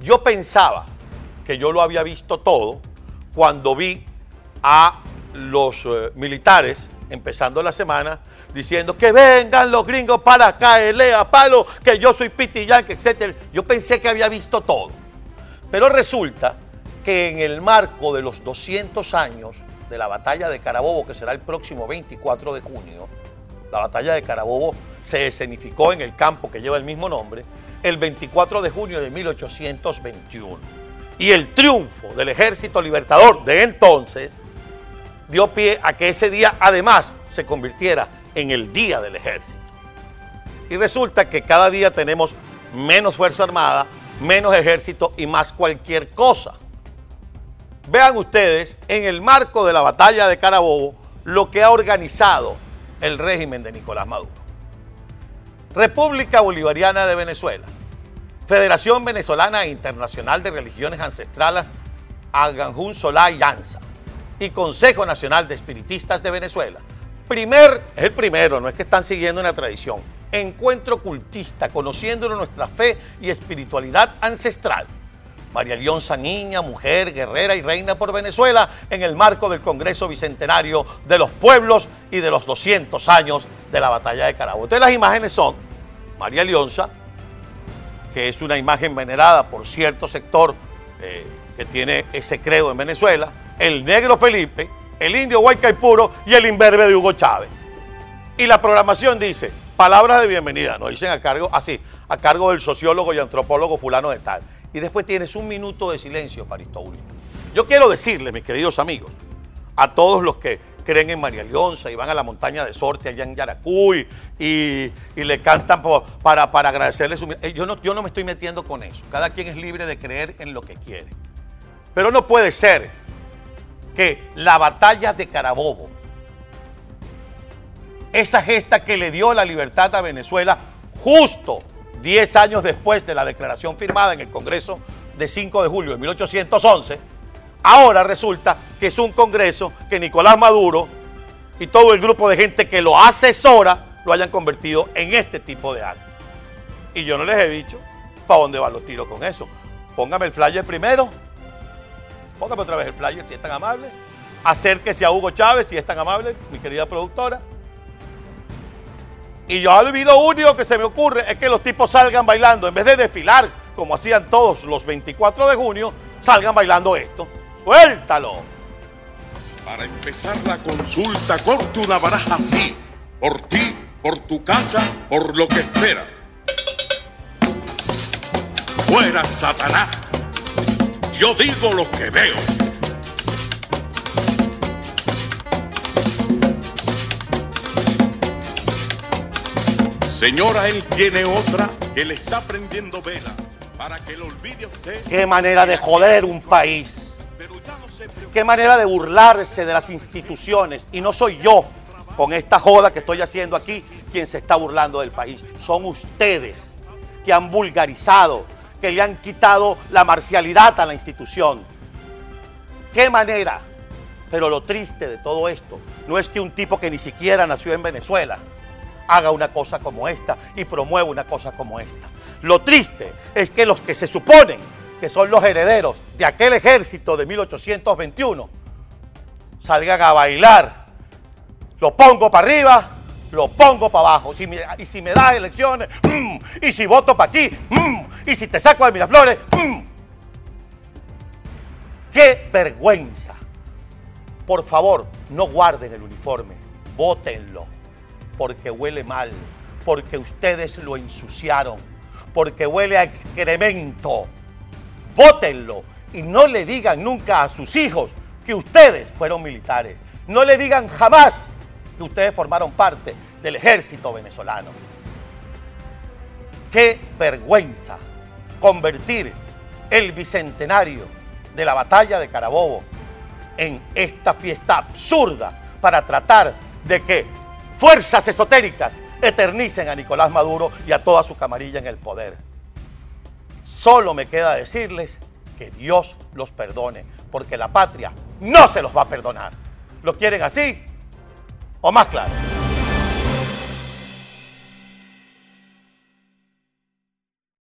Yo pensaba que yo lo había visto todo cuando vi a los eh, militares empezando la semana diciendo que vengan los gringos para acá, elea palo, que yo soy Piti Yankee, etc. Yo pensé que había visto todo. Pero resulta que en el marco de los 200 años de la batalla de Carabobo, que será el próximo 24 de junio, la batalla de Carabobo se escenificó en el campo que lleva el mismo nombre, el 24 de junio de 1821. Y el triunfo del ejército libertador de entonces dio pie a que ese día además se convirtiera en el Día del Ejército. Y resulta que cada día tenemos menos Fuerza Armada, menos ejército y más cualquier cosa. Vean ustedes, en el marco de la batalla de Carabobo, lo que ha organizado el régimen de Nicolás Maduro. República Bolivariana de Venezuela, Federación Venezolana Internacional de Religiones Ancestrales, Aganjún Solá y Anza, y Consejo Nacional de Espiritistas de Venezuela. Primer, es el primero, no es que están siguiendo una tradición. Encuentro cultista, conociendo nuestra fe y espiritualidad ancestral. María Leonza Niña, mujer, guerrera y reina por Venezuela en el marco del Congreso Bicentenario de los Pueblos y de los 200 años de la Batalla de Carabobo. Entonces las imágenes son María Leonza, que es una imagen venerada por cierto sector eh, que tiene ese credo en Venezuela, el negro Felipe, el indio Puro y el imberbe de Hugo Chávez. Y la programación dice, palabras de bienvenida, nos dicen a cargo, así, a cargo del sociólogo y antropólogo fulano de tal y después tienes un minuto de silencio para. Yo quiero decirle, mis queridos amigos, a todos los que creen en María Leonza y van a la montaña de Sorte allá en Yaracuy y, le cantan para, para agradecerle su... Eh, yo no, yo no me estoy metiendo con eso. Cada quien es libre de creer en lo que quiere. Pero no puede ser que la batalla de Carabobo, esa gesta que le dio la libertad a Venezuela justo 10 años después de la declaración firmada en el Congreso de 5 de julio de 1811, ahora resulta que es un Congreso que Nicolás Maduro y todo el grupo de gente que lo asesora lo hayan convertido en este tipo de actos. Y yo no les he dicho para dónde van los tiros con eso. Póngame el flyer primero. Póngame otra vez el flyer si es tan amable. Acérquese a Hugo Chávez si es tan amable, mi querida productora. Y yo a mí lo único que se me ocurre es que los tipos salgan bailando, en vez de desfilar como hacían todos los 24 de junio, salgan bailando esto. ¡Suéltalo! Para empezar la consulta, corte una baraja así, por ti, por tu casa, por lo que espera. Fuera Satanás, yo digo lo que veo. Señora, él tiene otra que le está prendiendo vela para que lo olvide usted. Qué manera de joder un país. Qué manera de burlarse de las instituciones. Y no soy yo, con esta joda que estoy haciendo aquí, quien se está burlando del país. Son ustedes que han vulgarizado, que le han quitado la marcialidad a la institución. Qué manera. Pero lo triste de todo esto no es que un tipo que ni siquiera nació en Venezuela haga una cosa como esta y promueva una cosa como esta. Lo triste es que los que se suponen que son los herederos de aquel ejército de 1821 salgan a bailar. Lo pongo para arriba, lo pongo para abajo. y si me das elecciones, mm, y si voto para aquí, mm, y si te saco de Miraflores, mm. ¡Qué vergüenza! Por favor, no guarden el uniforme, votenlo porque huele mal, porque ustedes lo ensuciaron, porque huele a excremento. Vótenlo y no le digan nunca a sus hijos que ustedes fueron militares. No le digan jamás que ustedes formaron parte del ejército venezolano. Qué vergüenza convertir el bicentenario de la batalla de Carabobo en esta fiesta absurda para tratar de que fuerzas esotéricas eternicen a Nicolás Maduro y a toda su camarilla en el poder. Solo me queda decirles que Dios los perdone, porque la patria no se los va a perdonar. ¿Lo quieren así o más claro?